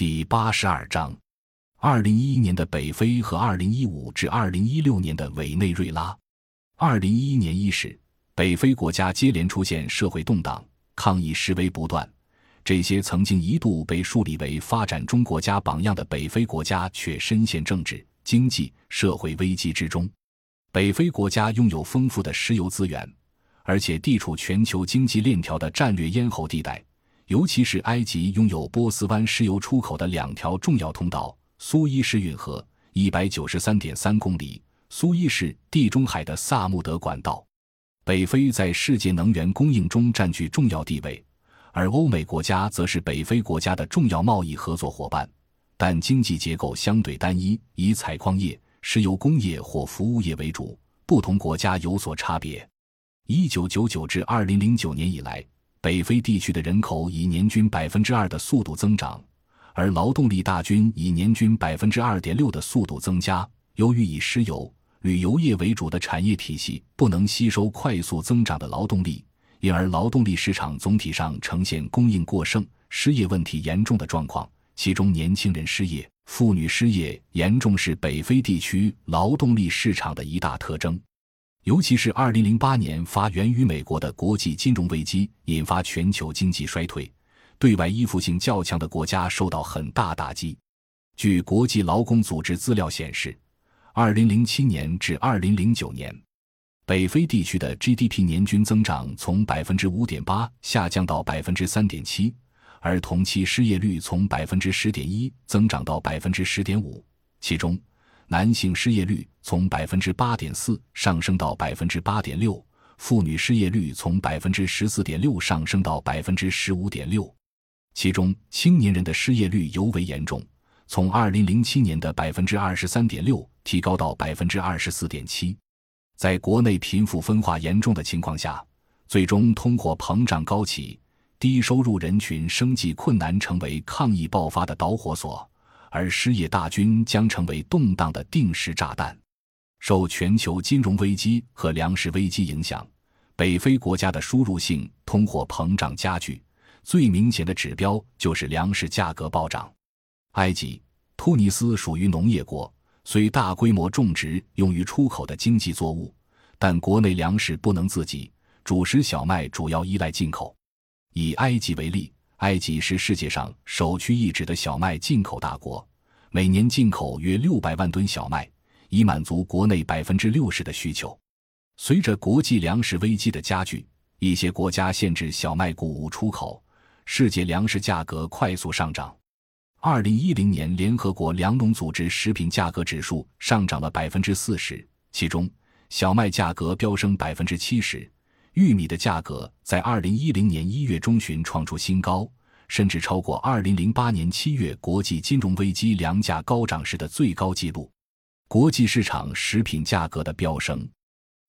第八十二章：二零一一年的北非和二零一五至二零一六年的委内瑞拉。二零一一年伊始，北非国家接连出现社会动荡，抗议示威不断。这些曾经一度被树立为发展中国家榜样的北非国家，却深陷政治、经济、社会危机之中。北非国家拥有丰富的石油资源，而且地处全球经济链条的战略咽喉地带。尤其是埃及拥有波斯湾石油出口的两条重要通道：苏伊士运河（一百九十三点三公里）、苏伊士地中海的萨穆德管道。北非在世界能源供应中占据重要地位，而欧美国家则是北非国家的重要贸易合作伙伴，但经济结构相对单一，以采矿业、石油工业或服务业为主。不同国家有所差别。一九九九至二零零九年以来。北非地区的人口以年均百分之二的速度增长，而劳动力大军以年均百分之二点六的速度增加。由于以石油、旅游业为主的产业体系不能吸收快速增长的劳动力，因而劳动力市场总体上呈现供应过剩、失业问题严重的状况。其中，年轻人失业、妇女失业严重是北非地区劳动力市场的一大特征。尤其是2008年发源于美国的国际金融危机，引发全球经济衰退，对外依附性较强的国家受到很大打击。据国际劳工组织资料显示，2007年至2009年，北非地区的 GDP 年均增长从5.8%下降到3.7%，而同期失业率从10.1%增长到10.5%，其中。男性失业率从百分之八点四上升到百分之八点六，妇女失业率从百分之十四点六上升到百分之十五点六，其中青年人的失业率尤为严重，从二零零七年的百分之二十三点六提高到百分之二十四点七。在国内贫富分化严重的情况下，最终通货膨胀高企，低收入人群生计困难，成为抗议爆发的导火索。而失业大军将成为动荡的定时炸弹。受全球金融危机和粮食危机影响，北非国家的输入性通货膨胀加剧。最明显的指标就是粮食价格暴涨。埃及、突尼斯属于农业国，虽大规模种植用于出口的经济作物，但国内粮食不能自给，主食小麦主要依赖进口。以埃及为例。埃及是世界上首屈一指的小麦进口大国，每年进口约六百万吨小麦，以满足国内百分之六十的需求。随着国际粮食危机的加剧，一些国家限制小麦谷物出口，世界粮食价格快速上涨。二零一零年，联合国粮农组织食品价格指数上涨了百分之四十，其中小麦价格飙升百分之七十。玉米的价格在二零一零年一月中旬创出新高，甚至超过二零零八年七月国际金融危机粮价高涨时的最高纪录。国际市场食品价格的飙升，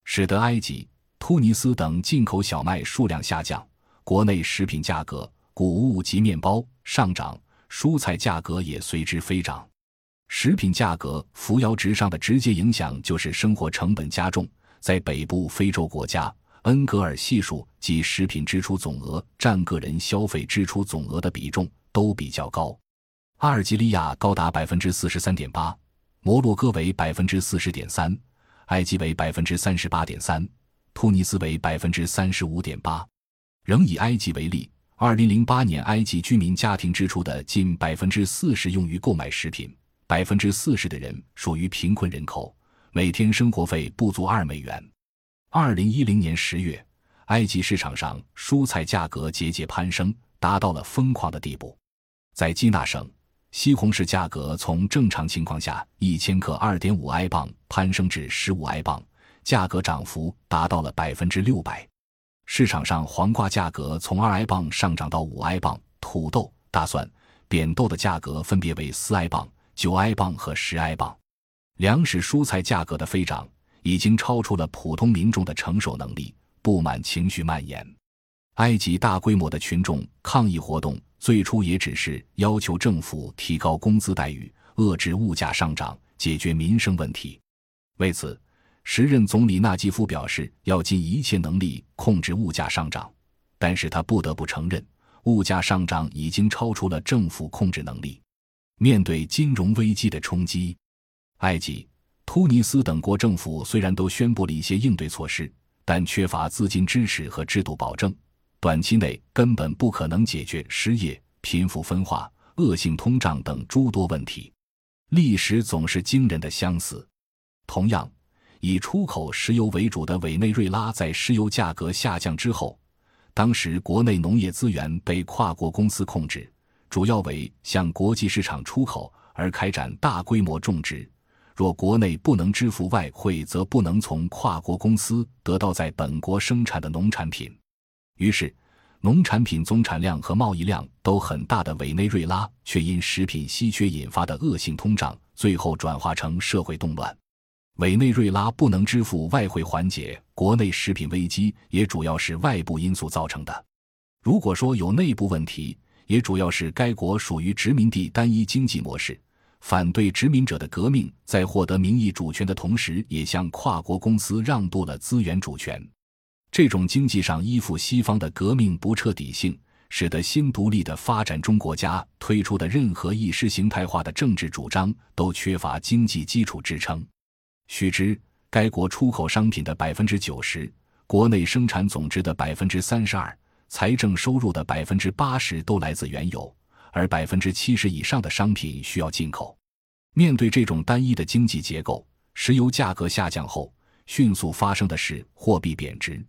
使得埃及、突尼斯等进口小麦数量下降，国内食品价格、谷物及面包上涨，蔬菜价格也随之飞涨。食品价格扶摇直上的直接影响就是生活成本加重，在北部非洲国家。恩格尔系数及食品支出总额占个人消费支出总额的比重都比较高，阿尔及利亚高达百分之四十三点八，摩洛哥为百分之四十点三，埃及为百分之三十八点三，突尼斯为百分之三十五点八。仍以埃及为例，二零零八年埃及居民家庭支出的近百分之四十用于购买食品，百分之四十的人属于贫困人口，每天生活费不足二美元。二零一零年十月，埃及市场上蔬菜价格节节攀升，达到了疯狂的地步。在基纳省，西红柿价格从正常情况下一千克二点五埃镑攀升至十五埃镑，价格涨幅达到了百分之六百。市场上黄瓜价格从二埃镑上涨到五埃镑，土豆、大蒜、扁豆的价格分别为四埃镑、九埃镑和十埃镑。粮食、蔬菜价格的飞涨。已经超出了普通民众的承受能力，不满情绪蔓延。埃及大规模的群众抗议活动最初也只是要求政府提高工资待遇、遏制物价上涨、解决民生问题。为此，时任总理纳吉夫表示要尽一切能力控制物价上涨，但是他不得不承认，物价上涨已经超出了政府控制能力。面对金融危机的冲击，埃及、突尼斯等国政府虽然都宣布了一些应对措施，但缺乏资金支持和制度保证，短期内根本不可能解决失业、贫富分化、恶性通胀等诸多问题。历史总是惊人的相似。同样，以出口石油为主的委内瑞拉在石油价格下降之后，当时国内农业资源被跨国公司控制，主要为向国际市场出口而开展大规模种植。若国内不能支付外汇，则不能从跨国公司得到在本国生产的农产品。于是。农产品总产量和贸易量都很大的委内瑞拉，却因食品稀缺引发的恶性通胀，最后转化成社会动乱。委内瑞拉不能支付外汇缓解国内食品危机，也主要是外部因素造成的。如果说有内部问题，也主要是该国属于殖民地单一经济模式，反对殖民者的革命，在获得名义主权的同时，也向跨国公司让渡了资源主权。这种经济上依附西方的革命不彻底性，使得新独立的发展中国家推出的任何意识形态化的政治主张都缺乏经济基础支撑。须知，该国出口商品的百分之九十，国内生产总值的百分之三十二，财政收入的百分之八十都来自原油，而百分之七十以上的商品需要进口。面对这种单一的经济结构，石油价格下降后，迅速发生的是货币贬值。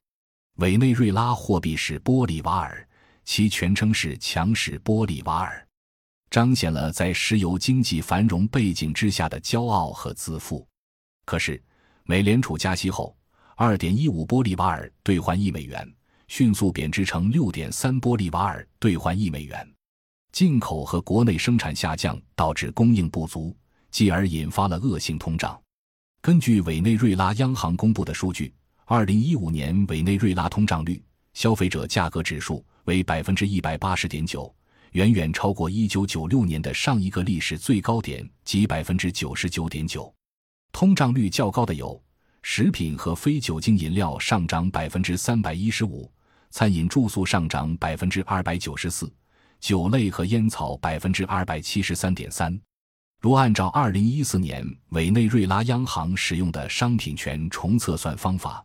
委内瑞拉货币是玻利瓦尔，其全称是强势玻利瓦尔，彰显了在石油经济繁荣背景之下的骄傲和自负。可是，美联储加息后，二点一五玻利瓦尔兑换一美元，迅速贬值成六点三玻利瓦尔兑换一美元。进口和国内生产下降，导致供应不足，继而引发了恶性通胀。根据委内瑞拉央行公布的数据。二零一五年委内瑞拉通胀率，消费者价格指数为百分之一百八十点九，远远超过一九九六年的上一个历史最高点即百分之九十九点九。通胀率较高的有食品和非酒精饮料上涨百分之三百一十五，餐饮住宿上涨百分之二百九十四，酒类和烟草百分之二百七十三点三。如按照二零一四年委内瑞拉央行使用的商品权重测算方法。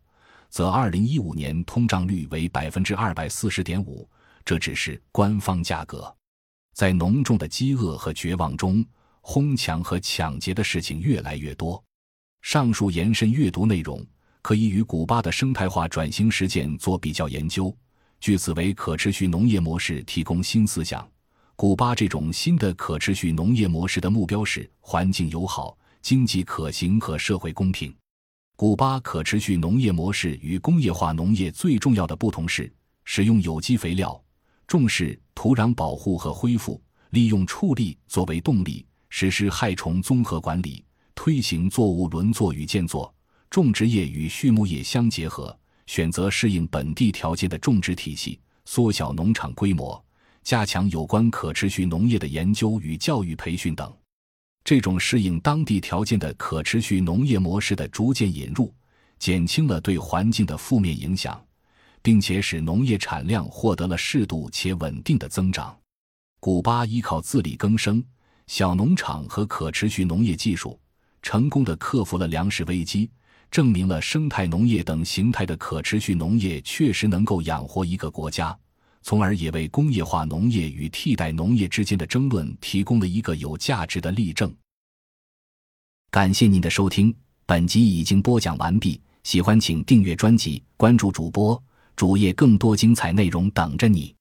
则二零一五年通胀率为百分之二百四十点五，这只是官方价格。在浓重的饥饿和绝望中，哄抢和抢劫的事情越来越多。上述延伸阅读内容可以与古巴的生态化转型实践做比较研究，据此为可持续农业模式提供新思想。古巴这种新的可持续农业模式的目标是环境友好、经济可行和社会公平。古巴可持续农业模式与工业化农业最重要的不同是使用有机肥料，重视土壤保护和恢复，利用畜力作为动力，实施害虫综合管理，推行作物轮作与间作，种植业与畜牧业相结合，选择适应本地条件的种植体系，缩小农场规模，加强有关可持续农业的研究与教育培训等。这种适应当地条件的可持续农业模式的逐渐引入，减轻了对环境的负面影响，并且使农业产量获得了适度且稳定的增长。古巴依靠自力更生、小农场和可持续农业技术，成功的克服了粮食危机，证明了生态农业等形态的可持续农业确实能够养活一个国家。从而也为工业化农业与替代农业之间的争论提供了一个有价值的例证。感谢您的收听，本集已经播讲完毕。喜欢请订阅专辑，关注主播主页，更多精彩内容等着你。